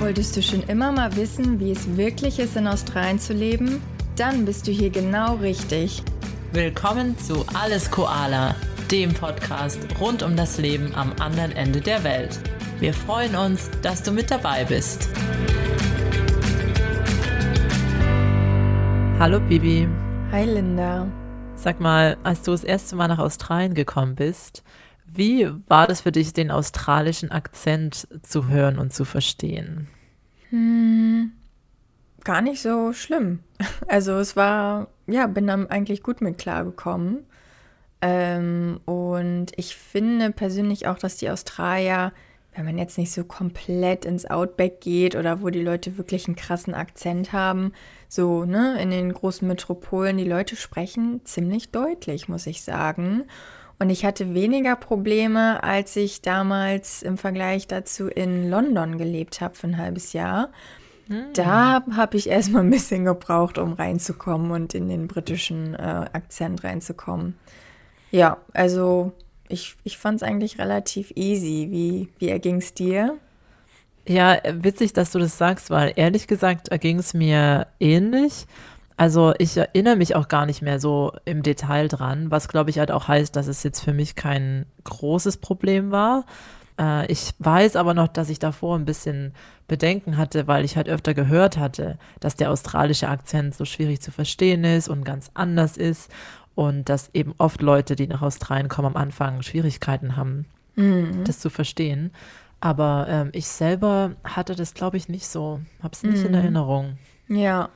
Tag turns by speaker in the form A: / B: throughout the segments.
A: Wolltest du schon immer mal wissen, wie es wirklich ist, in Australien zu leben? Dann bist du hier genau richtig.
B: Willkommen zu Alles Koala, dem Podcast rund um das Leben am anderen Ende der Welt. Wir freuen uns, dass du mit dabei bist. Hallo Bibi.
A: Hi Linda.
B: Sag mal, als du das erste Mal nach Australien gekommen bist, wie war das für dich, den australischen Akzent zu hören und zu verstehen?
A: Hm, gar nicht so schlimm. Also es war, ja, bin dann eigentlich gut mit klargekommen. Ähm, und ich finde persönlich auch, dass die Australier, wenn man jetzt nicht so komplett ins Outback geht oder wo die Leute wirklich einen krassen Akzent haben, so, ne, in den großen Metropolen, die Leute sprechen ziemlich deutlich, muss ich sagen. Und ich hatte weniger Probleme, als ich damals im Vergleich dazu in London gelebt habe für ein halbes Jahr. Hm. Da habe ich erstmal ein bisschen gebraucht, um reinzukommen und in den britischen äh, Akzent reinzukommen. Ja, also ich, ich fand es eigentlich relativ easy. Wie, wie erging es dir?
B: Ja, witzig, dass du das sagst, weil ehrlich gesagt erging es mir ähnlich. Also ich erinnere mich auch gar nicht mehr so im Detail dran, was glaube ich halt auch heißt, dass es jetzt für mich kein großes Problem war. Äh, ich weiß aber noch, dass ich davor ein bisschen Bedenken hatte, weil ich halt öfter gehört hatte, dass der australische Akzent so schwierig zu verstehen ist und ganz anders ist und dass eben oft Leute, die nach Australien kommen, am Anfang Schwierigkeiten haben, mhm. das zu verstehen. Aber ähm, ich selber hatte das, glaube ich, nicht so, habe es nicht mhm. in Erinnerung.
A: Ja,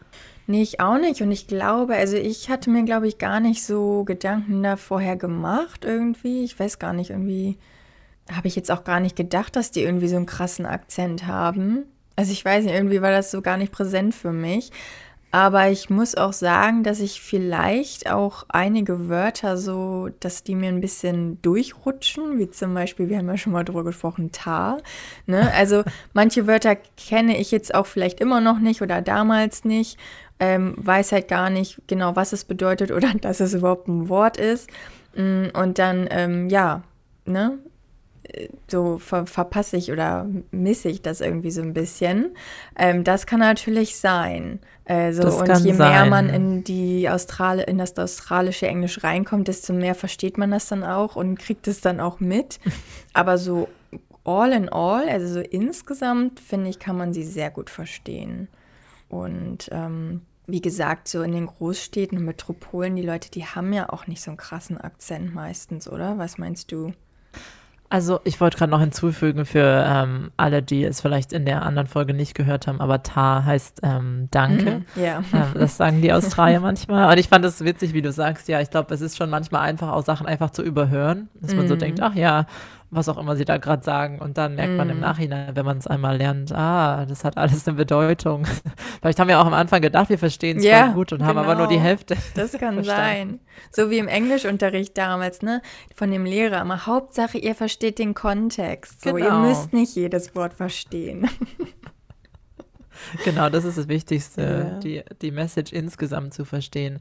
A: Nee, ich auch nicht. Und ich glaube, also ich hatte mir, glaube ich, gar nicht so Gedanken da vorher gemacht irgendwie. Ich weiß gar nicht, irgendwie habe ich jetzt auch gar nicht gedacht, dass die irgendwie so einen krassen Akzent haben. Also ich weiß nicht, irgendwie war das so gar nicht präsent für mich. Aber ich muss auch sagen, dass ich vielleicht auch einige Wörter so, dass die mir ein bisschen durchrutschen, wie zum Beispiel, wir haben ja schon mal drüber gesprochen, Tar. Ne? Also manche Wörter kenne ich jetzt auch vielleicht immer noch nicht oder damals nicht ähm, weiß halt gar nicht genau, was es bedeutet oder dass es überhaupt ein Wort ist. Mm, und dann, ähm, ja, ne, so ver verpasse ich oder misse ich das irgendwie so ein bisschen. Ähm, das kann natürlich sein. Äh, so, und je mehr sein. man in die Austral in das australische Englisch reinkommt, desto mehr versteht man das dann auch und kriegt es dann auch mit. Aber so all in all, also so insgesamt, finde ich, kann man sie sehr gut verstehen. Und ähm, wie gesagt, so in den Großstädten und Metropolen, die Leute, die haben ja auch nicht so einen krassen Akzent meistens, oder? Was meinst du?
B: Also ich wollte gerade noch hinzufügen für ähm, alle, die es vielleicht in der anderen Folge nicht gehört haben, aber Ta heißt ähm, Danke.
A: Mhm, ja.
B: Ähm, das sagen die Australier manchmal. Und ich fand es witzig, wie du sagst. Ja, ich glaube, es ist schon manchmal einfach auch Sachen einfach zu überhören, dass man so mhm. denkt, ach ja, was auch immer sie da gerade sagen. Und dann merkt man im mhm. Nachhinein, wenn man es einmal lernt, ah, das hat alles eine Bedeutung. Vielleicht haben wir auch am Anfang gedacht, wir verstehen es ja, gut und genau. haben aber nur die genau. Hälfte.
A: Das kann sein. So wie im Englischunterricht damals, ne? Von dem Lehrer immer. Hauptsache, ihr versteht den Kontext. So, genau. ihr müsst nicht jedes Wort verstehen.
B: Genau, das ist das Wichtigste, ja. die, die Message insgesamt zu verstehen.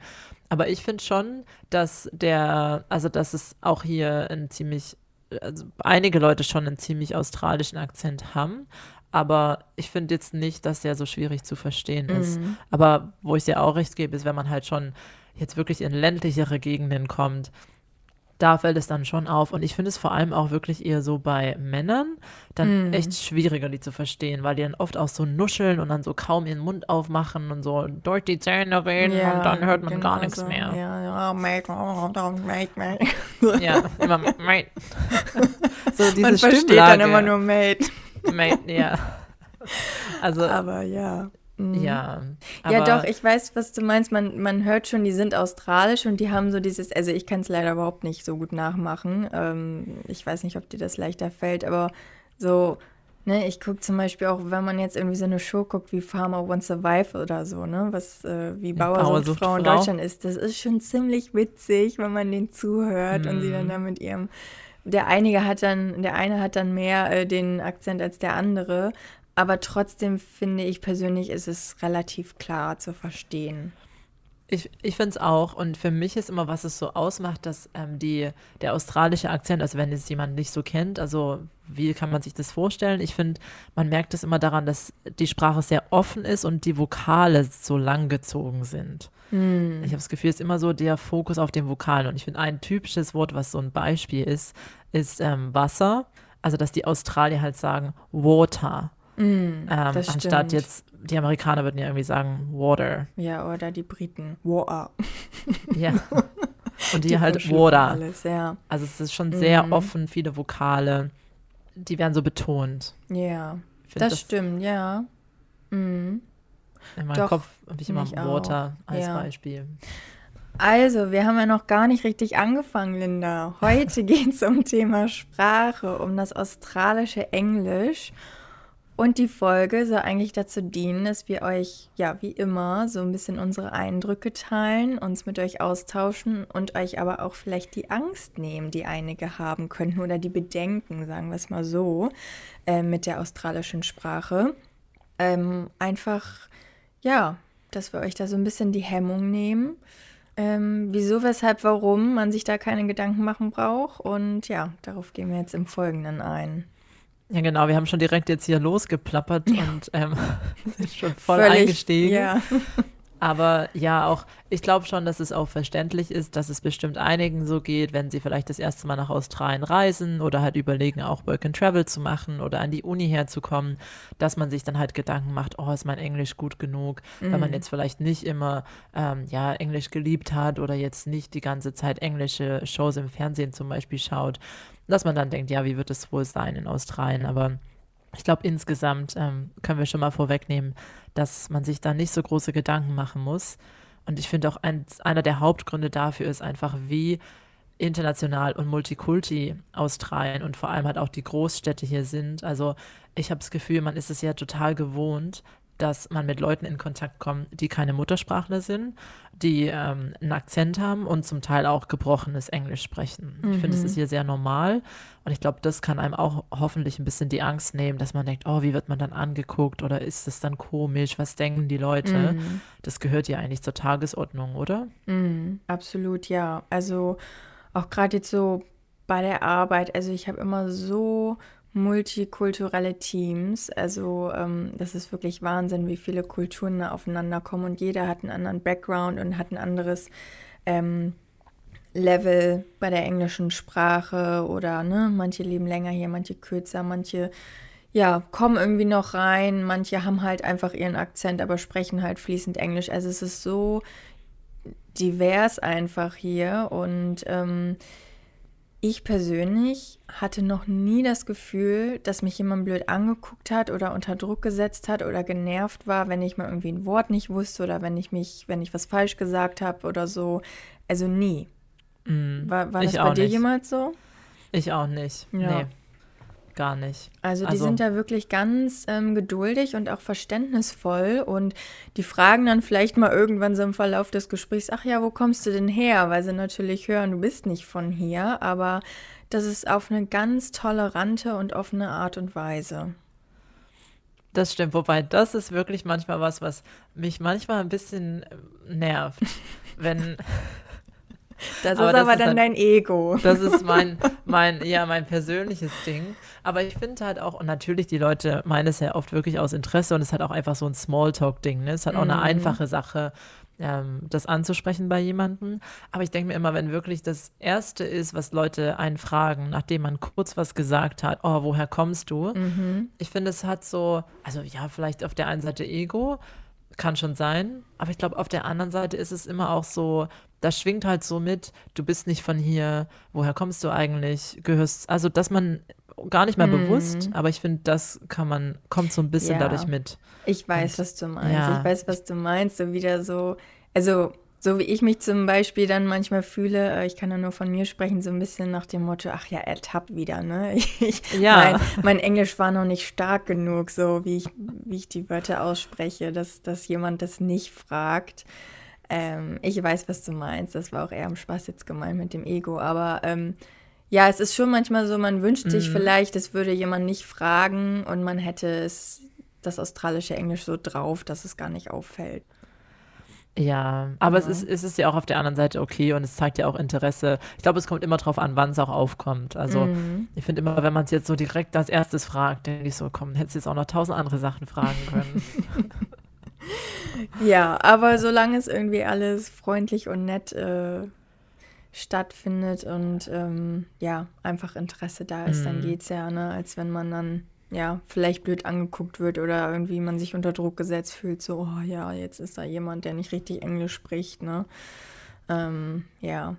B: Aber ich finde schon, dass der, also dass es auch hier ein ziemlich also einige Leute schon einen ziemlich australischen Akzent haben, aber ich finde jetzt nicht, dass der so schwierig zu verstehen ist. Mhm. Aber wo ich dir auch recht gebe, ist, wenn man halt schon jetzt wirklich in ländlichere Gegenden kommt, da fällt es dann schon auf. Und ich finde es vor allem auch wirklich eher so bei Männern dann mm. echt schwieriger, die zu verstehen, weil die dann oft auch so nuscheln und dann so kaum ihren Mund aufmachen und so durch die Zähne reden ja, und dann hört man genau gar nichts so. mehr.
A: Ja, ja, mate, mate, mate.
B: Ja, immer mate.
A: so diese man versteht dann immer nur mate.
B: Mate, ja.
A: Also, aber ja.
B: Mhm. Ja.
A: ja, doch, ich weiß, was du meinst. Man, man hört schon, die sind australisch und die haben so dieses, also ich kann es leider überhaupt nicht so gut nachmachen. Ähm, ich weiß nicht, ob dir das leichter fällt, aber so, ne, ich gucke zum Beispiel auch, wenn man jetzt irgendwie so eine Show guckt wie Farmer Wants Survive oder so, ne, was äh, wie Bauer, Bauer sucht Frau in Deutschland ist, das ist schon ziemlich witzig, wenn man den zuhört mhm. und sie dann mhm. da mit ihrem der einige hat dann, der eine hat dann mehr äh, den Akzent als der andere, aber trotzdem finde ich persönlich, ist es relativ klar zu verstehen.
B: Ich, ich finde es auch. Und für mich ist immer, was es so ausmacht, dass ähm, die, der australische Akzent, also wenn es jemand nicht so kennt, also wie kann man sich das vorstellen? Ich finde, man merkt es immer daran, dass die Sprache sehr offen ist und die Vokale so lang gezogen sind. Mm. Ich habe das Gefühl, es ist immer so der Fokus auf den Vokalen. Und ich finde, ein typisches Wort, was so ein Beispiel ist, ist ähm, Wasser. Also, dass die Australier halt sagen Water. Mm, ähm, anstatt stimmt. jetzt, die Amerikaner würden ja irgendwie sagen Water.
A: Ja, oder die Briten. Water.
B: ja. Und die, die halt Water. Alles, ja. Also es ist schon sehr mm. offen, viele Vokale. Die werden so betont.
A: Ja, das, das, stimmt, ja.
B: Mm. In meinem Doch, Kopf habe ich immer Water auch. als ja. Beispiel.
A: Also, wir haben ja noch gar nicht richtig angefangen, Linda. Heute geht es um Thema Sprache, um das australische Englisch. Und die Folge soll eigentlich dazu dienen, dass wir euch, ja, wie immer, so ein bisschen unsere Eindrücke teilen, uns mit euch austauschen und euch aber auch vielleicht die Angst nehmen, die einige haben könnten oder die Bedenken, sagen wir es mal so, äh, mit der australischen Sprache. Ähm, einfach, ja, dass wir euch da so ein bisschen die Hemmung nehmen. Ähm, wieso, weshalb, warum man sich da keine Gedanken machen braucht. Und ja, darauf gehen wir jetzt im Folgenden ein.
B: Ja, genau, wir haben schon direkt jetzt hier losgeplappert ja. und ähm, sind schon voll Völlig, eingestiegen. Ja. Aber ja, auch, ich glaube schon, dass es auch verständlich ist, dass es bestimmt einigen so geht, wenn sie vielleicht das erste Mal nach Australien reisen oder halt überlegen, auch Work and Travel zu machen oder an die Uni herzukommen, dass man sich dann halt Gedanken macht, oh, ist mein Englisch gut genug, mhm. weil man jetzt vielleicht nicht immer, ähm, ja, Englisch geliebt hat oder jetzt nicht die ganze Zeit englische Shows im Fernsehen zum Beispiel schaut, dass man dann denkt, ja, wie wird es wohl sein in Australien, aber ich glaube, insgesamt ähm, können wir schon mal vorwegnehmen, dass man sich da nicht so große Gedanken machen muss. Und ich finde auch ein, einer der Hauptgründe dafür ist einfach, wie international und multikulti Australien und vor allem halt auch die Großstädte hier sind. Also ich habe das Gefühl, man ist es ja total gewohnt, dass man mit Leuten in Kontakt kommt, die keine Muttersprachler sind, die ähm, einen Akzent haben und zum Teil auch gebrochenes Englisch sprechen. Mhm. Ich finde, es ist hier sehr normal und ich glaube, das kann einem auch hoffentlich ein bisschen die Angst nehmen, dass man denkt, oh, wie wird man dann angeguckt oder ist das dann komisch, was denken die Leute? Mhm. Das gehört ja eigentlich zur Tagesordnung, oder?
A: Mhm. Absolut, ja. Also auch gerade jetzt so bei der Arbeit, also ich habe immer so multikulturelle Teams. Also ähm, das ist wirklich Wahnsinn, wie viele Kulturen da aufeinander kommen und jeder hat einen anderen Background und hat ein anderes ähm, Level bei der englischen Sprache oder ne, manche leben länger hier, manche kürzer, manche ja, kommen irgendwie noch rein, manche haben halt einfach ihren Akzent, aber sprechen halt fließend Englisch. Also es ist so divers einfach hier und ähm, ich persönlich hatte noch nie das Gefühl, dass mich jemand blöd angeguckt hat oder unter Druck gesetzt hat oder genervt war, wenn ich mal irgendwie ein Wort nicht wusste oder wenn ich mich, wenn ich was falsch gesagt habe oder so. Also nie. Mm, war, war das bei dir nicht. jemals so?
B: Ich auch nicht. Ja. Nee gar nicht.
A: Also die also, sind da wirklich ganz ähm, geduldig und auch verständnisvoll und die fragen dann vielleicht mal irgendwann so im Verlauf des Gesprächs, ach ja, wo kommst du denn her? Weil sie natürlich hören, du bist nicht von hier, aber das ist auf eine ganz tolerante und offene Art und Weise.
B: Das stimmt, wobei das ist wirklich manchmal was, was mich manchmal ein bisschen äh, nervt, wenn
A: das aber ist aber das dann, ist dein Ego.
B: Das ist mein, mein, ja, mein persönliches Ding. Aber ich finde halt auch, und natürlich, die Leute meinen es ja oft wirklich aus Interesse und es hat auch einfach so ein Smalltalk-Ding. Ne? Es hat auch eine mhm. einfache Sache, ähm, das anzusprechen bei jemandem. Aber ich denke mir immer, wenn wirklich das Erste ist, was Leute einen fragen, nachdem man kurz was gesagt hat, oh, woher kommst du? Mhm. Ich finde, es hat so, also ja, vielleicht auf der einen Seite Ego, kann schon sein, aber ich glaube, auf der anderen Seite ist es immer auch so, das schwingt halt so mit, du bist nicht von hier, woher kommst du eigentlich, gehörst, also dass man gar nicht mehr mm. bewusst, aber ich finde, das kann man, kommt so ein bisschen ja. dadurch mit.
A: Ich weiß, Und, was du meinst. Ja. Ich weiß, was du meinst. So wieder so, also so wie ich mich zum Beispiel dann manchmal fühle, äh, ich kann ja nur von mir sprechen, so ein bisschen nach dem Motto, ach ja, er tappt wieder, ne? Ich, ja. Mein, mein, Englisch war noch nicht stark genug, so wie ich, wie ich die Wörter ausspreche, dass, dass jemand das nicht fragt. Ähm, ich weiß, was du meinst. Das war auch eher am Spaß jetzt gemeint mit dem Ego. Aber ähm, ja, es ist schon manchmal so, man wünscht sich mhm. vielleicht, es würde jemand nicht fragen und man hätte es, das australische Englisch so drauf, dass es gar nicht auffällt.
B: Ja, aber ja. Es, ist, es ist ja auch auf der anderen Seite okay und es zeigt ja auch Interesse. Ich glaube, es kommt immer darauf an, wann es auch aufkommt. Also mhm. ich finde immer, wenn man es jetzt so direkt als erstes fragt, denke ich so, komm, hättest jetzt auch noch tausend andere Sachen fragen können.
A: ja, aber solange es irgendwie alles freundlich und nett äh, stattfindet und ähm, ja, einfach Interesse da ist, mhm. dann geht es ja, ne? als wenn man dann ja, vielleicht blöd angeguckt wird oder irgendwie man sich unter Druck gesetzt fühlt, so, oh ja, jetzt ist da jemand, der nicht richtig Englisch spricht, ne? Ähm, ja.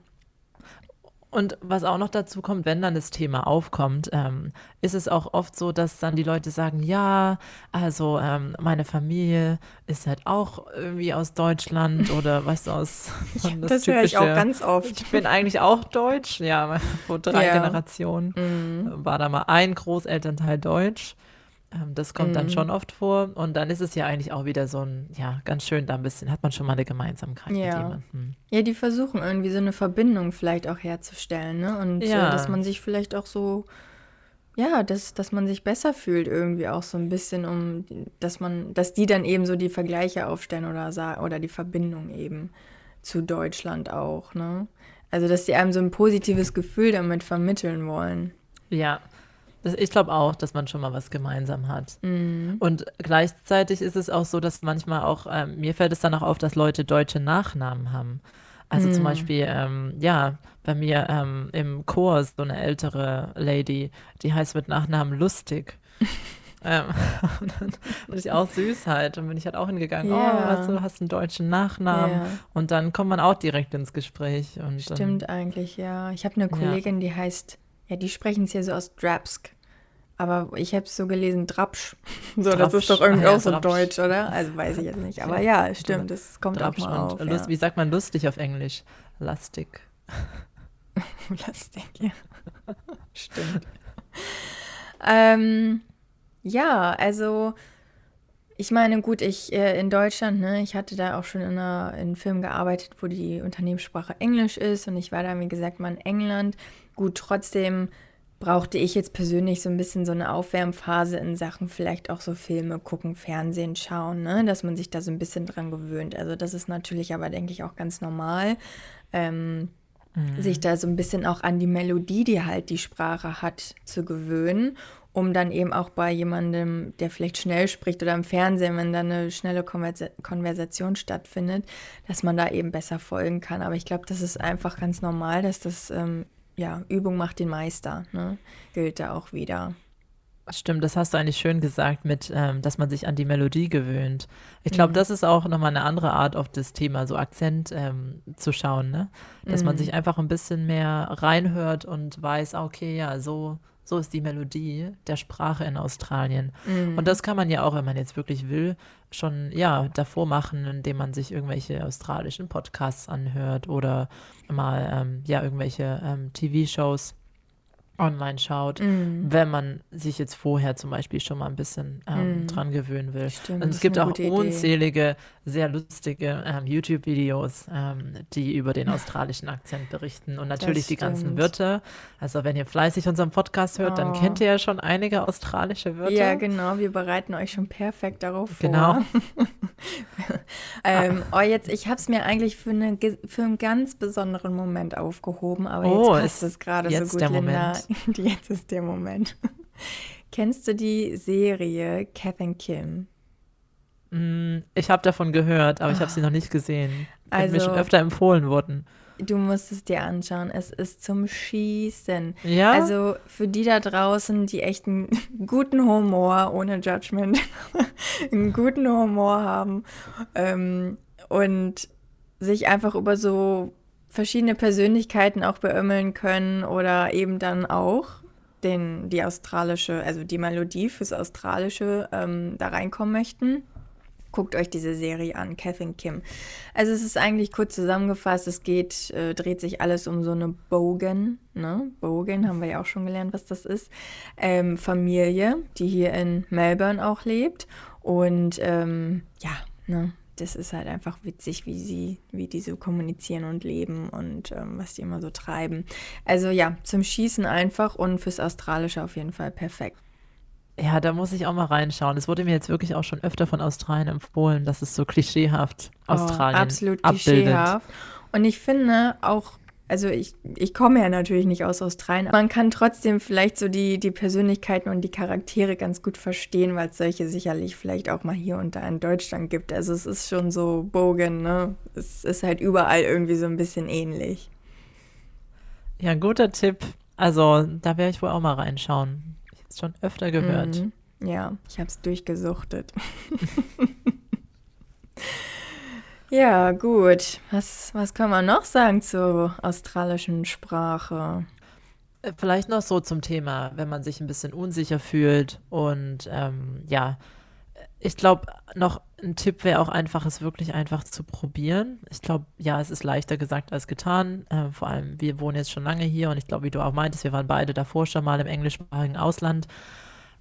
B: Und was auch noch dazu kommt, wenn dann das Thema aufkommt, ähm, ist es auch oft so, dass dann die Leute sagen, ja, also ähm, meine Familie ist halt auch irgendwie aus Deutschland oder weißt du, aus
A: ja, das, das höre ich auch ganz oft.
B: Ich bin eigentlich auch deutsch, ja, vor drei ja. Generationen mhm. war da mal ein Großelternteil deutsch. Ähm, das kommt mhm. dann schon oft vor. Und dann ist es ja eigentlich auch wieder so ein, ja, ganz schön da ein bisschen, hat man schon mal eine Gemeinsamkeit
A: ja.
B: mit jemandem.
A: Ja, die versuchen irgendwie so eine Verbindung vielleicht auch herzustellen, ne? Und ja. äh, dass man sich vielleicht auch so, ja, dass, dass man sich besser fühlt irgendwie auch so ein bisschen, um, dass man, dass die dann eben so die Vergleiche aufstellen oder, oder die Verbindung eben zu Deutschland auch, ne? Also, dass die einem so ein positives Gefühl damit vermitteln wollen.
B: Ja, ich glaube auch, dass man schon mal was gemeinsam hat.
A: Mhm.
B: Und gleichzeitig ist es auch so, dass manchmal auch, ähm, mir fällt es dann auch auf, dass Leute deutsche Nachnamen haben. Also mhm. zum Beispiel, ähm, ja, bei mir ähm, im Chor so eine ältere Lady, die heißt mit Nachnamen Lustig. ähm, und dann ich auch süß halt. Und bin ich halt auch hingegangen, yeah. oh, du hast einen deutschen Nachnamen. Yeah. Und dann kommt man auch direkt ins Gespräch.
A: Stimmt
B: dann,
A: eigentlich, ja. Ich habe eine Kollegin, ja. die heißt, ja, die sprechen es ja so aus Drapsk. Aber ich habe es so gelesen, Drapsch. So, Drapsch. das ist doch irgendwie ah, ja, auch so Drapsch. deutsch, oder? Also weiß ich jetzt nicht. Aber ja, stimmt, das kommt Drapsch auch mal auf.
B: Lust,
A: ja.
B: Wie sagt man lustig auf Englisch? Lastig.
A: Lastig, ja. stimmt. ähm, ja, also ich meine, gut, ich äh, in Deutschland, ne, ich hatte da auch schon in, einer, in einem Film gearbeitet, wo die Unternehmenssprache Englisch ist und ich war da, wie gesagt, mal in England. Gut, trotzdem brauchte ich jetzt persönlich so ein bisschen so eine Aufwärmphase in Sachen vielleicht auch so Filme gucken, Fernsehen schauen, ne? dass man sich da so ein bisschen dran gewöhnt. Also das ist natürlich aber, denke ich, auch ganz normal, ähm, mhm. sich da so ein bisschen auch an die Melodie, die halt die Sprache hat, zu gewöhnen, um dann eben auch bei jemandem, der vielleicht schnell spricht oder im Fernsehen, wenn da eine schnelle Konversa Konversation stattfindet, dass man da eben besser folgen kann. Aber ich glaube, das ist einfach ganz normal, dass das ähm, ja, Übung macht den Meister, ne? gilt da auch wieder.
B: Stimmt, das hast du eigentlich schön gesagt, mit, ähm, dass man sich an die Melodie gewöhnt. Ich glaube, mhm. das ist auch nochmal eine andere Art auf das Thema, so Akzent ähm, zu schauen, ne? Dass mhm. man sich einfach ein bisschen mehr reinhört und weiß, ah, okay, ja, so, so ist die Melodie der Sprache in Australien. Mhm. Und das kann man ja auch, wenn man jetzt wirklich will, schon ja davor machen, indem man sich irgendwelche australischen Podcasts anhört oder mal ähm, ja irgendwelche ähm, TV-Shows online schaut, mm. wenn man sich jetzt vorher zum Beispiel schon mal ein bisschen ähm, mm. dran gewöhnen will. Stimmt, und es gibt auch unzählige, Idee. sehr lustige ähm, YouTube-Videos, ähm, die über den australischen Akzent berichten und natürlich die ganzen Wörter. Also wenn ihr fleißig unseren Podcast hört, oh. dann kennt ihr ja schon einige australische Wörter.
A: Ja, genau. Wir bereiten euch schon perfekt darauf vor. Genau. ähm, oh, jetzt, ich habe es mir eigentlich für, eine, für einen ganz besonderen Moment aufgehoben, aber oh, jetzt passt es gerade so gut,
B: der Linda. Moment.
A: Jetzt ist der Moment. Kennst du die Serie Kevin Kim?
B: Mm, ich habe davon gehört, aber ich habe sie noch nicht gesehen. Also, mir schon also öfter empfohlen worden.
A: Du musst es dir anschauen. Es ist zum Schießen.
B: Ja.
A: Also für die da draußen, die echt einen guten Humor, ohne Judgment, einen guten Humor haben ähm, und sich einfach über so verschiedene Persönlichkeiten auch beömmeln können oder eben dann auch den, die australische, also die Melodie fürs Australische ähm, da reinkommen möchten. Guckt euch diese Serie an, Kevin Kim. Also es ist eigentlich kurz zusammengefasst, es geht, äh, dreht sich alles um so eine Bogan, ne? Bogan haben wir ja auch schon gelernt, was das ist. Ähm, Familie, die hier in Melbourne auch lebt. Und ähm, ja, ne? Das ist halt einfach witzig, wie sie, wie die so kommunizieren und leben und ähm, was die immer so treiben. Also ja, zum Schießen einfach und fürs Australische auf jeden Fall perfekt.
B: Ja, da muss ich auch mal reinschauen. Es wurde mir jetzt wirklich auch schon öfter von Australien empfohlen, dass es so klischeehaft oh, Australien oh, absolut abbildet. klischeehaft.
A: Und ich finde auch, also ich, ich komme ja natürlich nicht aus Australien. Man kann trotzdem vielleicht so die, die Persönlichkeiten und die Charaktere ganz gut verstehen, weil es solche sicherlich vielleicht auch mal hier und da in Deutschland gibt. Also es ist schon so Bogen, ne? Es ist halt überall irgendwie so ein bisschen ähnlich.
B: Ja, guter Tipp. Also da werde ich wohl auch mal reinschauen. Ich habe es schon öfter gehört.
A: Mhm. Ja, ich habe es durchgesuchtet. ja, gut. Was, was kann man noch sagen zur australischen Sprache?
B: Äh, vielleicht noch so zum Thema, wenn man sich ein bisschen unsicher fühlt und ähm, ja, ich glaube, noch ein Tipp wäre auch einfach, es wirklich einfach zu probieren. Ich glaube, ja, es ist leichter gesagt als getan. Äh, vor allem, wir wohnen jetzt schon lange hier und ich glaube, wie du auch meintest, wir waren beide davor schon mal im englischsprachigen Ausland.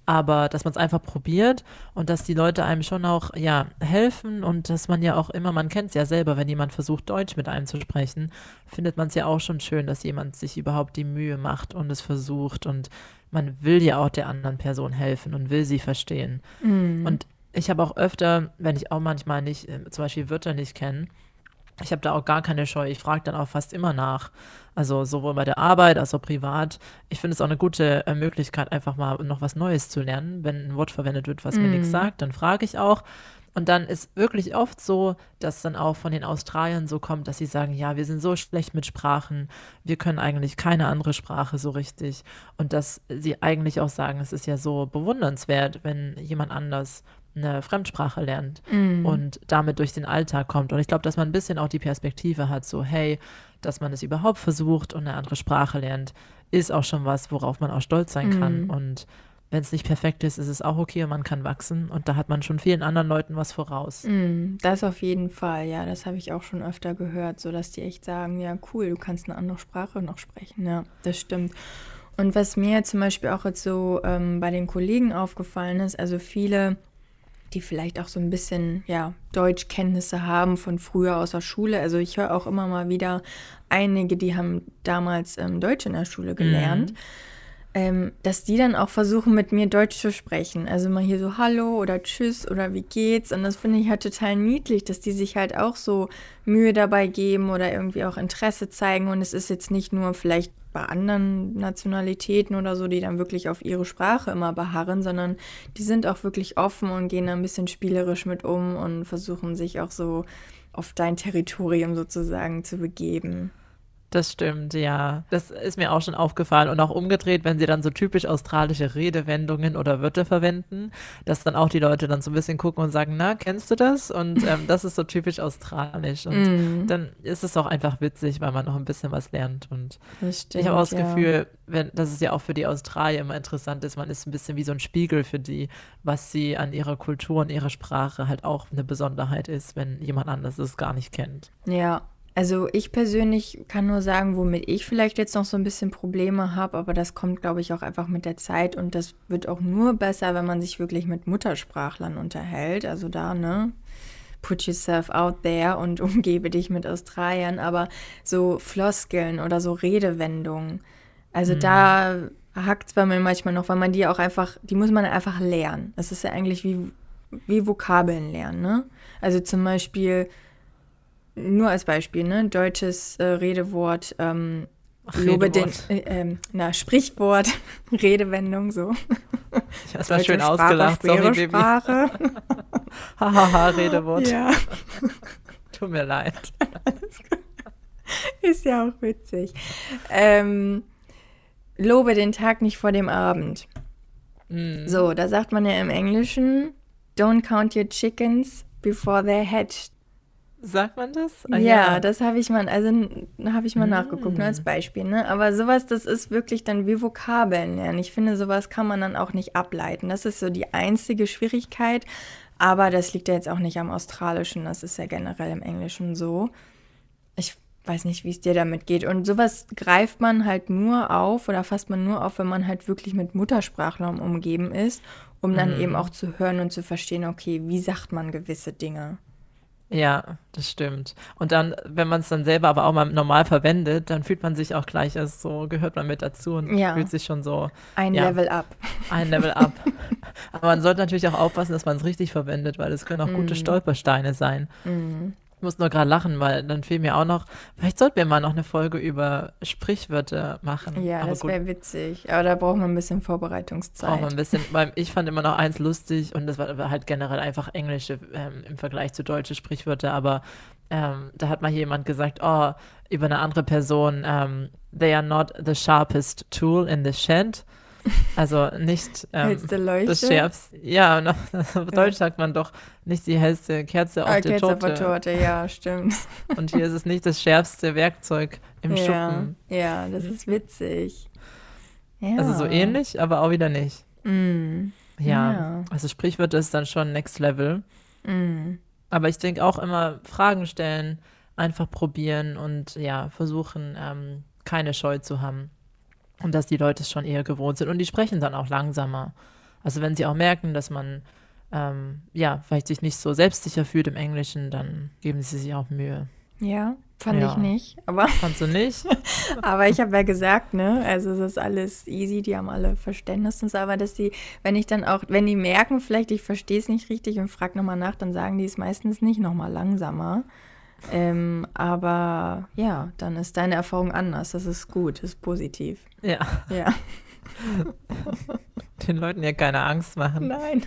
B: Aber dass man es einfach probiert und dass die Leute einem schon auch, ja, helfen und dass man ja auch immer, man kennt es ja selber, wenn jemand versucht, Deutsch mit einem zu sprechen, findet man es ja auch schon schön, dass jemand sich überhaupt die Mühe macht und es versucht und man will ja auch der anderen Person helfen und will sie verstehen. Mm. Und ich habe auch öfter, wenn ich auch manchmal nicht, äh, zum Beispiel Wörter nicht kenne, ich habe da auch gar keine Scheu. Ich frage dann auch fast immer nach. Also sowohl bei der Arbeit als auch privat. Ich finde es auch eine gute äh, Möglichkeit, einfach mal noch was Neues zu lernen. Wenn ein Wort verwendet wird, was mm. mir nichts sagt, dann frage ich auch. Und dann ist wirklich oft so, dass dann auch von den Australiern so kommt, dass sie sagen, ja, wir sind so schlecht mit Sprachen, wir können eigentlich keine andere Sprache so richtig. Und dass sie eigentlich auch sagen, es ist ja so bewundernswert, wenn jemand anders eine Fremdsprache lernt mm. und damit durch den Alltag kommt. Und ich glaube, dass man ein bisschen auch die Perspektive hat, so, hey, dass man es überhaupt versucht und eine andere Sprache lernt, ist auch schon was, worauf man auch stolz sein mm. kann. Und wenn es nicht perfekt ist, ist es auch okay und man kann wachsen. Und da hat man schon vielen anderen Leuten was voraus.
A: Mm, das auf jeden Fall, ja. Das habe ich auch schon öfter gehört, so dass die echt sagen, ja, cool, du kannst eine andere Sprache noch sprechen. Ja, das stimmt. Und was mir zum Beispiel auch jetzt so ähm, bei den Kollegen aufgefallen ist, also viele die vielleicht auch so ein bisschen ja, Deutschkenntnisse haben von früher aus der Schule. Also ich höre auch immer mal wieder einige, die haben damals ähm, Deutsch in der Schule gelernt. Mhm. Ähm, dass die dann auch versuchen, mit mir Deutsch zu sprechen. Also mal hier so Hallo oder Tschüss oder wie geht's. Und das finde ich halt total niedlich, dass die sich halt auch so Mühe dabei geben oder irgendwie auch Interesse zeigen. Und es ist jetzt nicht nur vielleicht bei anderen Nationalitäten oder so, die dann wirklich auf ihre Sprache immer beharren, sondern die sind auch wirklich offen und gehen da ein bisschen spielerisch mit um und versuchen sich auch so auf dein Territorium sozusagen zu begeben.
B: Das stimmt, ja. Das ist mir auch schon aufgefallen. Und auch umgedreht, wenn sie dann so typisch australische Redewendungen oder Wörter verwenden, dass dann auch die Leute dann so ein bisschen gucken und sagen, na, kennst du das? Und ähm, das ist so typisch australisch. Und mm. dann ist es auch einfach witzig, weil man noch ein bisschen was lernt. Und stimmt, ich habe auch das ja. Gefühl, wenn, dass es ja auch für die Australier immer interessant ist, man ist ein bisschen wie so ein Spiegel für die, was sie an ihrer Kultur und ihrer Sprache halt auch eine Besonderheit ist, wenn jemand anderes es gar nicht kennt.
A: Ja, also ich persönlich kann nur sagen, womit ich vielleicht jetzt noch so ein bisschen Probleme habe, aber das kommt, glaube ich, auch einfach mit der Zeit und das wird auch nur besser, wenn man sich wirklich mit Muttersprachlern unterhält. Also da, ne? Put yourself out there und umgebe dich mit Australiern, aber so Floskeln oder so Redewendungen, also mhm. da hackt es bei mir manchmal noch, weil man die auch einfach, die muss man einfach lernen. Das ist ja eigentlich wie, wie Vokabeln lernen, ne? Also zum Beispiel nur als Beispiel, ne? Deutsches äh, Redewort, ähm, lobe den, äh, äh, na, Sprichwort, Redewendung, so.
B: Ich habe das schön Sprache, ausgelacht, sorry, Sprache. Hahaha, Redewort. Ja. Tut mir leid.
A: Ist ja auch witzig. Ähm, lobe den Tag nicht vor dem Abend. Mm. So, da sagt man ja im Englischen, don't count your chickens before they're hatched.
B: Sagt man das?
A: Ah, ja, ja, das habe ich mal, also habe ich mal mm. nachgeguckt, nur als Beispiel. Ne? Aber sowas, das ist wirklich dann wie Vokabeln lernen. Ich finde, sowas kann man dann auch nicht ableiten. Das ist so die einzige Schwierigkeit. Aber das liegt ja jetzt auch nicht am Australischen. Das ist ja generell im Englischen so. Ich weiß nicht, wie es dir damit geht. Und sowas greift man halt nur auf oder fasst man nur auf, wenn man halt wirklich mit Muttersprachlern umgeben ist, um dann mm. eben auch zu hören und zu verstehen, okay, wie sagt man gewisse Dinge.
B: Ja, das stimmt. Und dann, wenn man es dann selber aber auch mal normal verwendet, dann fühlt man sich auch gleich als so, gehört man mit dazu und ja. fühlt sich schon so.
A: Ein ja, Level up.
B: Ein Level up. man sollte natürlich auch aufpassen, dass man es richtig verwendet, weil es können auch mm. gute Stolpersteine sein. Mm. Ich muss nur gerade lachen, weil dann fehlt mir auch noch, vielleicht sollten wir mal noch eine Folge über Sprichwörter machen.
A: Ja, aber das wäre witzig. Aber da braucht man ein bisschen Vorbereitungszeit. Braucht man
B: ein bisschen, weil ich fand immer noch eins lustig und das war halt generell einfach englische ähm, im Vergleich zu deutsche Sprichwörter, aber ähm, da hat mal jemand gesagt, oh, über eine andere Person, ähm, they are not the sharpest tool in the shed. Also nicht ähm, das schärfste. Ja, no, auf Deutsch sagt man doch nicht die hellste Kerze auf ah, der Kerze Torte. Auf der Torte,
A: ja, stimmt.
B: Und hier ist es nicht das schärfste Werkzeug im
A: ja,
B: Schuppen.
A: Ja, das ist witzig.
B: Ja. Also so ähnlich, aber auch wieder nicht. Mm. Ja, ja, also Sprichwort ist dann schon Next Level. Mm. Aber ich denke auch immer Fragen stellen, einfach probieren und ja, versuchen, ähm, keine Scheu zu haben. Und dass die Leute es schon eher gewohnt sind. Und die sprechen dann auch langsamer. Also wenn sie auch merken, dass man ähm, ja, vielleicht sich nicht so selbstsicher fühlt im Englischen, dann geben sie sich auch Mühe.
A: Ja, fand ja. ich nicht. Aber
B: Fandst du nicht?
A: aber ich habe ja gesagt, ne, also es ist alles easy, die haben alle Verständnis und so, aber dass die, wenn ich dann auch, wenn die merken, vielleicht ich verstehe es nicht richtig und frage nochmal nach, dann sagen die es meistens nicht nochmal langsamer. Ähm, aber ja, dann ist deine Erfahrung anders. Das ist gut, das ist positiv.
B: Ja.
A: Ja.
B: Den Leuten ja keine Angst machen.
A: Nein.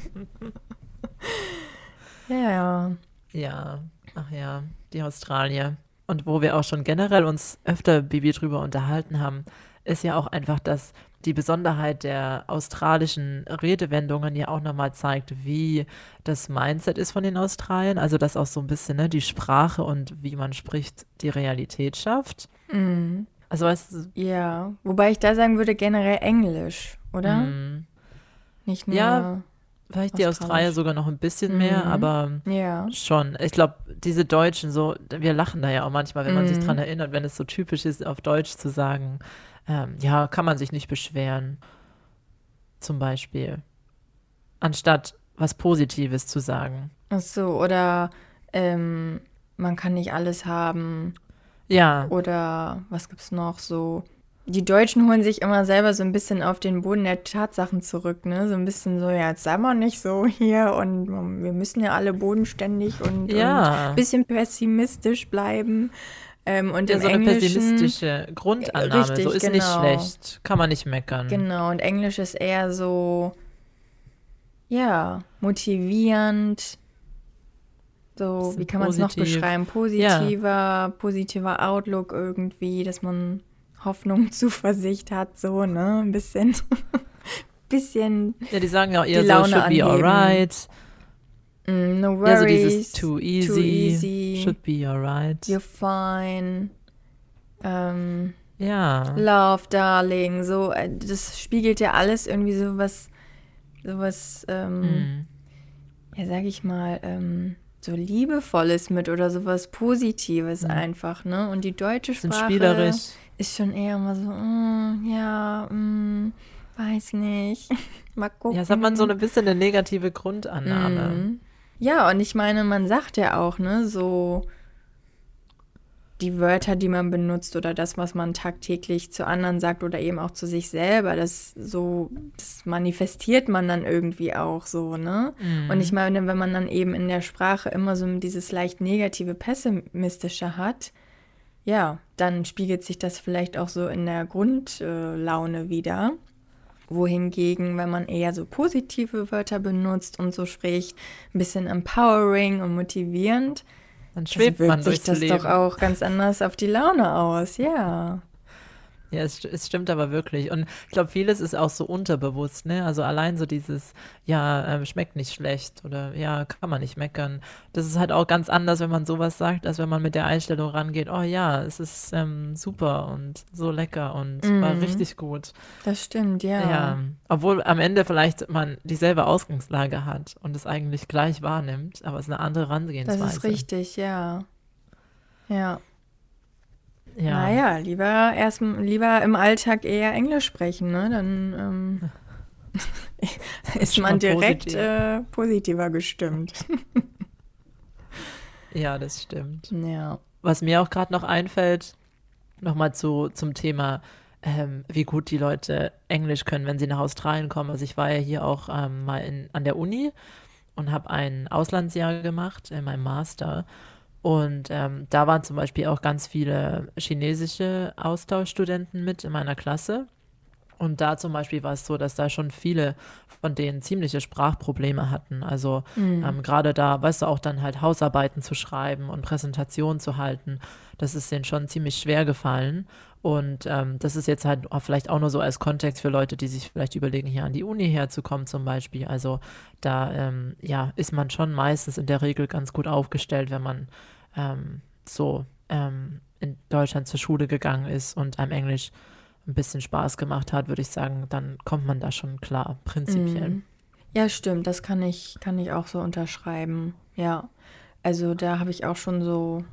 A: ja, ja.
B: Ja, ach ja, die Australier. Und wo wir auch schon generell uns öfter, Bibi, drüber unterhalten haben, ist ja auch einfach, dass die Besonderheit der australischen Redewendungen ja auch nochmal zeigt, wie das Mindset ist von den Australiern. Also, dass auch so ein bisschen ne, die Sprache und wie man spricht, die Realität schafft.
A: Mm.
B: Also, weißt du.
A: Ja, wobei ich da sagen würde, generell Englisch, oder? Mm. Nicht nur.
B: Ja, vielleicht die Australier sogar noch ein bisschen mehr, mm. aber
A: ja.
B: schon. Ich glaube, diese Deutschen, so, wir lachen da ja auch manchmal, wenn man sich dran erinnert, wenn es so typisch ist, auf Deutsch zu sagen ähm, ja, kann man sich nicht beschweren. Zum Beispiel. Anstatt was Positives zu sagen.
A: Ach so, oder ähm, man kann nicht alles haben.
B: Ja.
A: Oder was gibt's noch so? Die Deutschen holen sich immer selber so ein bisschen auf den Boden der Tatsachen zurück, ne? So ein bisschen so, ja, jetzt sei mal nicht so hier und wir müssen ja alle bodenständig und,
B: ja.
A: ein bisschen pessimistisch bleiben. Ähm, und
B: ja, so eine pessimistische Grundannahme, richtig, so ist genau. nicht schlecht, kann man nicht meckern.
A: Genau, und Englisch ist eher so, ja, motivierend, so, wie kann man es noch beschreiben? Positiver, ja. positiver Outlook irgendwie, dass man Hoffnung, Zuversicht hat, so, ne, ein bisschen, bisschen.
B: Ja, die sagen ja auch eher so, should anheben. be alright.
A: Mm, no worries. Ja, so dieses
B: too easy, too easy. Should be alright.
A: You're fine. Ähm,
B: ja.
A: Love, darling. So, äh, das spiegelt ja alles irgendwie so was, so was, ähm, mm. ja, sag ich mal, ähm, so liebevolles mit oder sowas Positives mm. einfach, ne? Und die deutsche Sprache ist schon eher mal so, mm, ja, mm, weiß nicht. mal gucken.
B: Ja, das hat man so ein bisschen eine negative Grundannahme.
A: Ja, und ich meine, man sagt ja auch, ne, so die Wörter, die man benutzt oder das, was man tagtäglich zu anderen sagt oder eben auch zu sich selber, das so, das manifestiert man dann irgendwie auch so, ne? Mhm. Und ich meine, wenn man dann eben in der Sprache immer so dieses leicht negative, pessimistische hat, ja, dann spiegelt sich das vielleicht auch so in der Grundlaune wieder wohingegen, wenn man eher so positive Wörter benutzt und so spricht, ein bisschen empowering und motivierend,
B: dann schwebt man
A: sich das
B: Leben.
A: doch auch ganz anders auf die Laune aus, ja.
B: Ja, es, es, stimmt aber wirklich. Und ich glaube, vieles ist auch so unterbewusst, ne? Also allein so dieses, ja, ähm, schmeckt nicht schlecht oder ja, kann man nicht meckern. Das ist halt auch ganz anders, wenn man sowas sagt, als wenn man mit der Einstellung rangeht, oh ja, es ist ähm, super und so lecker und mhm. war richtig gut.
A: Das stimmt, ja.
B: Ja. Obwohl am Ende vielleicht man dieselbe Ausgangslage hat und es eigentlich gleich wahrnimmt, aber es ist eine andere Herangehensweise.
A: Das ist richtig, ja. Ja.
B: Ja.
A: Naja, lieber erst lieber im Alltag eher Englisch sprechen, ne? Dann ähm, ist man direkt positiv. äh, positiver gestimmt.
B: ja, das stimmt.
A: Ja.
B: Was mir auch gerade noch einfällt, nochmal zu, zum Thema ähm, wie gut die Leute Englisch können, wenn sie nach Australien kommen. Also ich war ja hier auch ähm, mal in, an der Uni und habe ein Auslandsjahr gemacht in meinem Master. Und ähm, da waren zum Beispiel auch ganz viele chinesische Austauschstudenten mit in meiner Klasse. Und da zum Beispiel war es so, dass da schon viele von denen ziemliche Sprachprobleme hatten. Also mhm. ähm, gerade da, weißt du, auch dann halt Hausarbeiten zu schreiben und Präsentationen zu halten, das ist denen schon ziemlich schwer gefallen. Und ähm, das ist jetzt halt auch vielleicht auch nur so als Kontext für Leute, die sich vielleicht überlegen, hier an die Uni herzukommen zum Beispiel. Also da ähm, ja, ist man schon meistens in der Regel ganz gut aufgestellt, wenn man ähm, so ähm, in Deutschland zur Schule gegangen ist und einem Englisch ein bisschen Spaß gemacht hat, würde ich sagen, dann kommt man da schon klar, prinzipiell. Mhm.
A: Ja, stimmt, das kann ich, kann ich auch so unterschreiben. Ja. Also da habe ich auch schon so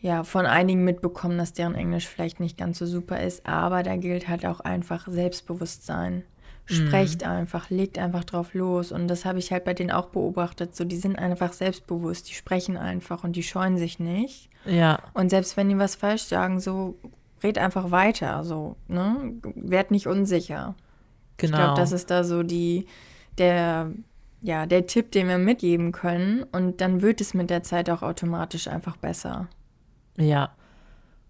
A: ja, von einigen mitbekommen, dass deren Englisch vielleicht nicht ganz so super ist, aber da gilt halt auch einfach Selbstbewusstsein. Sprecht mhm. einfach, legt einfach drauf los. Und das habe ich halt bei denen auch beobachtet. So, die sind einfach selbstbewusst, die sprechen einfach und die scheuen sich nicht.
B: Ja.
A: Und selbst wenn die was falsch sagen, so red einfach weiter, so, ne? Werd nicht unsicher. Genau. Ich glaube, das ist da so die, der, ja, der Tipp, den wir mitgeben können. Und dann wird es mit der Zeit auch automatisch einfach besser.
B: Ja,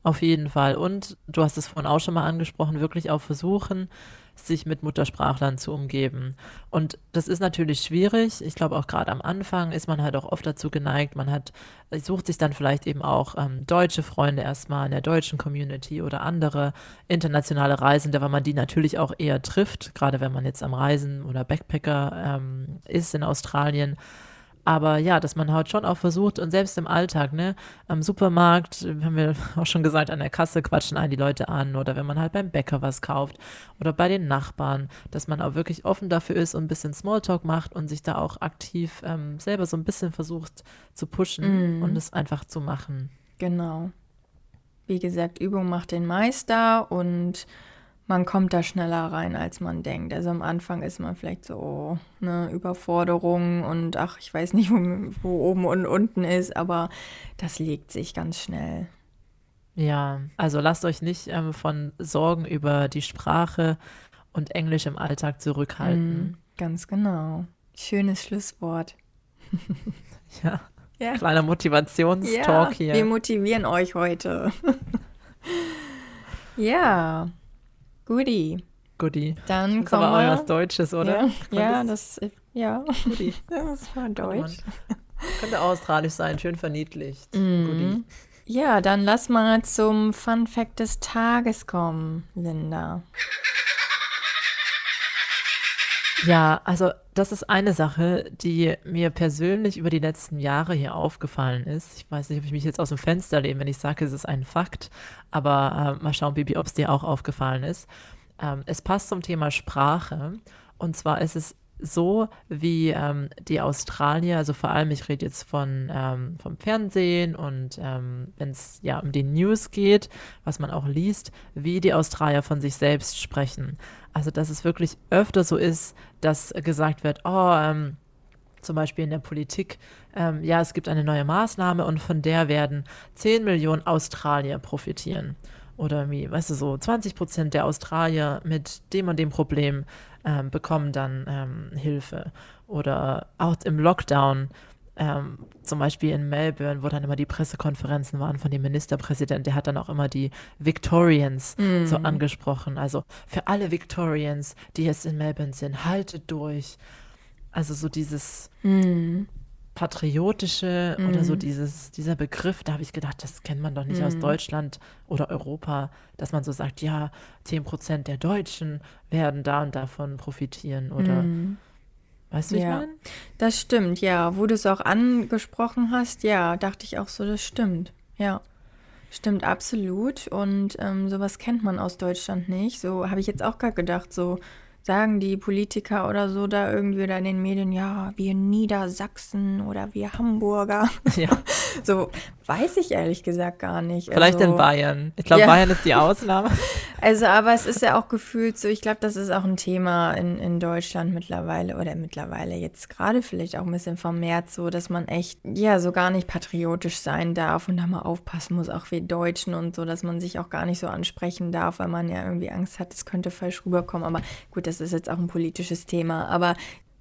B: auf jeden Fall. Und du hast es vorhin auch schon mal angesprochen, wirklich auch versuchen, sich mit Muttersprachlern zu umgeben. Und das ist natürlich schwierig. Ich glaube, auch gerade am Anfang ist man halt auch oft dazu geneigt. Man hat, sucht sich dann vielleicht eben auch ähm, deutsche Freunde erstmal in der deutschen Community oder andere internationale Reisende, weil man die natürlich auch eher trifft, gerade wenn man jetzt am Reisen oder Backpacker ähm, ist in Australien. Aber ja, dass man halt schon auch versucht und selbst im Alltag, ne, am Supermarkt, haben wir auch schon gesagt, an der Kasse quatschen einen die Leute an oder wenn man halt beim Bäcker was kauft oder bei den Nachbarn, dass man auch wirklich offen dafür ist und ein bisschen Smalltalk macht und sich da auch aktiv ähm, selber so ein bisschen versucht zu pushen mm. und es einfach zu machen.
A: Genau. Wie gesagt, Übung macht den Meister und man kommt da schneller rein, als man denkt. Also am Anfang ist man vielleicht so eine Überforderung und ach, ich weiß nicht, wo, wo oben und unten ist, aber das legt sich ganz schnell.
B: Ja, also lasst euch nicht ähm, von Sorgen über die Sprache und Englisch im Alltag zurückhalten.
A: Mm, ganz genau. Schönes Schlusswort.
B: ja. ja. Kleiner Motivationstalk ja, hier.
A: Wir motivieren euch heute. ja. Guti.
B: Guti.
A: Dann
B: das kommen aber wir. auch was Deutsches, oder?
A: Ja, ja das, ja. Guti. das war Deutsch.
B: Könnte australisch sein, schön verniedlicht. Mm. Guti.
A: Ja, dann lass mal zum Fun Fact des Tages kommen, Linda.
B: Ja, also das ist eine Sache, die mir persönlich über die letzten Jahre hier aufgefallen ist. Ich weiß nicht, ob ich mich jetzt aus dem Fenster lehne, wenn ich sage, es ist ein Fakt, aber äh, mal schauen, Bibi, ob es dir auch aufgefallen ist. Ähm, es passt zum Thema Sprache und zwar ist es so, wie ähm, die Australier, also vor allem, ich rede jetzt von ähm, vom Fernsehen und ähm, wenn es ja um die News geht, was man auch liest, wie die Australier von sich selbst sprechen. Also, dass es wirklich öfter so ist, dass gesagt wird, oh, ähm, zum Beispiel in der Politik, ähm, ja, es gibt eine neue Maßnahme und von der werden 10 Millionen Australier profitieren. Oder wie, weißt du, so 20 Prozent der Australier mit dem und dem Problem ähm, bekommen dann ähm, Hilfe. Oder auch im Lockdown, ähm, zum Beispiel in Melbourne, wo dann immer die Pressekonferenzen waren von dem Ministerpräsident, der hat dann auch immer die Victorians mm. so angesprochen. Also für alle Victorians, die jetzt in Melbourne sind, haltet durch. Also so dieses mm. Patriotische mm. oder so dieses, dieser Begriff, da habe ich gedacht, das kennt man doch nicht aus mm. Deutschland oder Europa, dass man so sagt, ja, 10 Prozent der Deutschen werden da und davon profitieren oder mm. Weißt du, wie
A: ja.
B: ich meine?
A: Das stimmt, ja. Wo du es auch angesprochen hast, ja, dachte ich auch so, das stimmt. Ja. Stimmt absolut. Und ähm, sowas kennt man aus Deutschland nicht. So habe ich jetzt auch gerade gedacht, so sagen die Politiker oder so da irgendwie oder in den Medien, ja, wir Niedersachsen oder wir Hamburger. Ja. so weiß ich ehrlich gesagt gar nicht.
B: Vielleicht also, in Bayern. Ich glaube, ja. Bayern ist die Ausnahme.
A: Also, aber es ist ja auch gefühlt so, ich glaube, das ist auch ein Thema in, in Deutschland mittlerweile oder mittlerweile jetzt gerade vielleicht auch ein bisschen vermehrt so, dass man echt, ja, so gar nicht patriotisch sein darf und da mal aufpassen muss, auch wir Deutschen und so, dass man sich auch gar nicht so ansprechen darf, weil man ja irgendwie Angst hat, es könnte falsch rüberkommen. Aber gut, das ist jetzt auch ein politisches Thema. Aber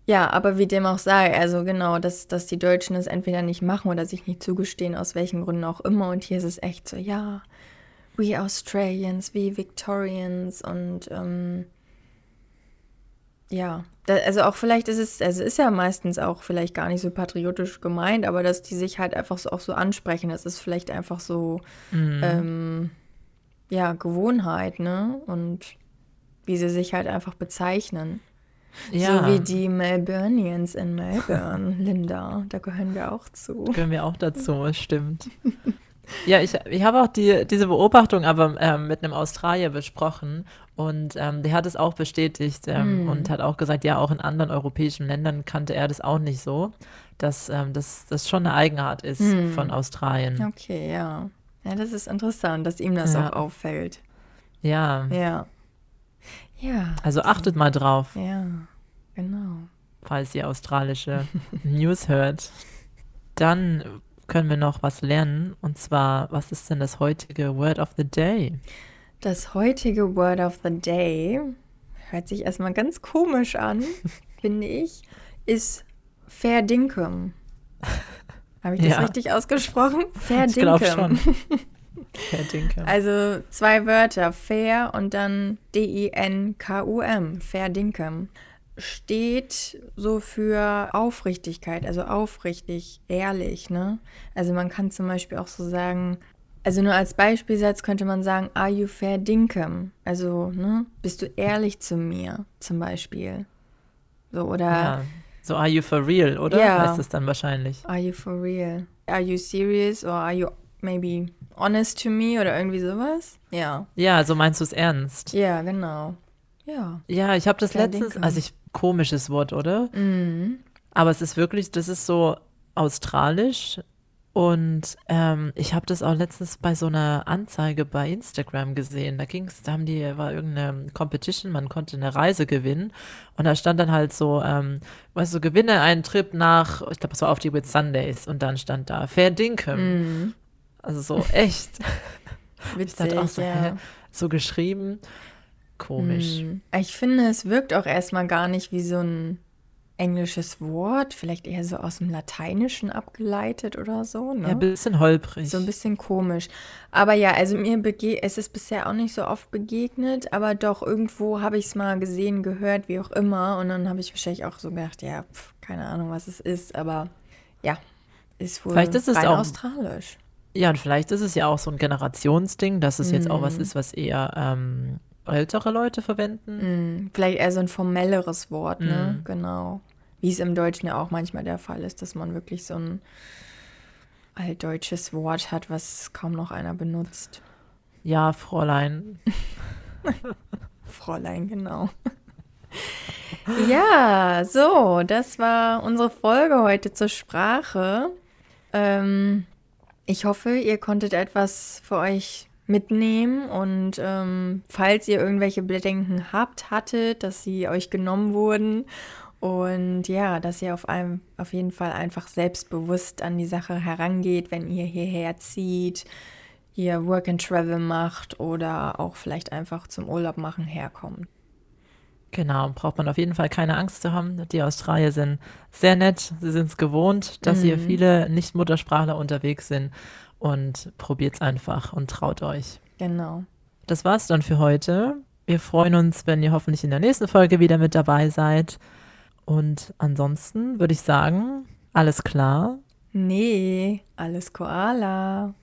A: ja, aber wie dem auch sei, also genau, dass, dass die Deutschen es entweder nicht machen oder sich nicht zugestehen, aus welchen Gründen auch immer. Und hier ist es echt so, ja, we Australians, we Victorians und ähm, ja, da, also auch vielleicht ist es, also ist ja meistens auch vielleicht gar nicht so patriotisch gemeint, aber dass die sich halt einfach so auch so ansprechen, das ist vielleicht einfach so, mhm. ähm, ja, Gewohnheit, ne? Und wie sie sich halt einfach bezeichnen. Ja. So wie die Melburnians in Melbourne, Linda. Da gehören wir auch zu.
B: Gehören wir auch dazu, stimmt. Ja, ich, ich habe auch die, diese Beobachtung aber ähm, mit einem Australier besprochen und ähm, der hat es auch bestätigt ähm, mm. und hat auch gesagt, ja, auch in anderen europäischen Ländern kannte er das auch nicht so, dass ähm, das, das schon eine Eigenart ist mm. von Australien.
A: Okay, ja. Ja, das ist interessant, dass ihm das ja. auch auffällt.
B: Ja.
A: Ja. Ja.
B: Also achtet mal drauf.
A: Ja, genau.
B: Falls ihr australische News hört. Dann können wir noch was lernen. Und zwar, was ist denn das heutige Word of the Day?
A: Das heutige Word of the Day hört sich erstmal ganz komisch an, finde ich, ist Verdinkum. Habe ich das ja. richtig ausgesprochen?
B: Verdinkum. Ich glaube schon.
A: Verdinkum. Also zwei Wörter, fair und dann D-I-N-K-U-M, Verdinkum. Steht so für Aufrichtigkeit, also aufrichtig, ehrlich, ne? Also man kann zum Beispiel auch so sagen, also nur als Beispielsatz könnte man sagen, are you fair dinkum? Also, ne, bist du ehrlich zu mir, zum Beispiel. So, oder. Ja,
B: so are you for real, oder?
A: Ja.
B: Heißt es dann wahrscheinlich.
A: Are you for real? Are you serious or are you maybe honest to me oder irgendwie sowas. Ja.
B: Ja, so meinst du es ernst?
A: Ja, genau. Ja.
B: Ja, ich habe das letztens, also ich, komisches Wort, oder?
A: Mhm.
B: Aber es ist wirklich, das ist so australisch. Und ähm, ich habe das auch letztens bei so einer Anzeige bei Instagram gesehen. Da ging es, da haben die, war irgendeine Competition, man konnte eine Reise gewinnen. Und da stand dann halt so, ähm, weißt du, gewinne einen Trip nach, ich glaube, es war auf die Whit Sundays. Und dann stand da Fair Dinkum. Mhm. Also so echt.
A: Witzig, ich auch so, ja.
B: so geschrieben. Komisch. Hm.
A: Ich finde, es wirkt auch erstmal gar nicht wie so ein englisches Wort, vielleicht eher so aus dem Lateinischen abgeleitet oder so. Ne? Ja,
B: ein bisschen holprig.
A: So ein bisschen komisch. Aber ja, also mir bege es ist bisher auch nicht so oft begegnet, aber doch irgendwo habe ich es mal gesehen, gehört, wie auch immer. Und dann habe ich wahrscheinlich auch so gedacht, ja, pf, keine Ahnung, was es ist, aber ja, ist wohl
B: vielleicht ist es auch
A: australisch.
B: Ja, und vielleicht ist es ja auch so ein Generationsding, dass es mm. jetzt auch was mhm. ist, was eher ähm, ältere Leute verwenden.
A: Mm. Vielleicht eher so ein formelleres Wort, ne? Mm. Genau. Wie es im Deutschen ja auch manchmal der Fall ist, dass man wirklich so ein altdeutsches Wort hat, was kaum noch einer benutzt.
B: Ja, Fräulein.
A: Fräulein, genau. ja, so, das war unsere Folge heute zur Sprache. Ähm, ich hoffe, ihr konntet etwas für euch mitnehmen und ähm, falls ihr irgendwelche Bedenken habt, hattet, dass sie euch genommen wurden und ja, dass ihr auf, einem, auf jeden Fall einfach selbstbewusst an die Sache herangeht, wenn ihr hierher zieht, hier Work and Travel macht oder auch vielleicht einfach zum Urlaub machen herkommt.
B: Genau, braucht man auf jeden Fall keine Angst zu haben. Die Australier sind sehr nett. Sie sind es gewohnt, dass mhm. hier viele Nicht-Muttersprachler unterwegs sind. Und probiert es einfach und traut euch.
A: Genau.
B: Das war's dann für heute. Wir freuen uns, wenn ihr hoffentlich in der nächsten Folge wieder mit dabei seid. Und ansonsten würde ich sagen, alles klar?
A: Nee, alles Koala.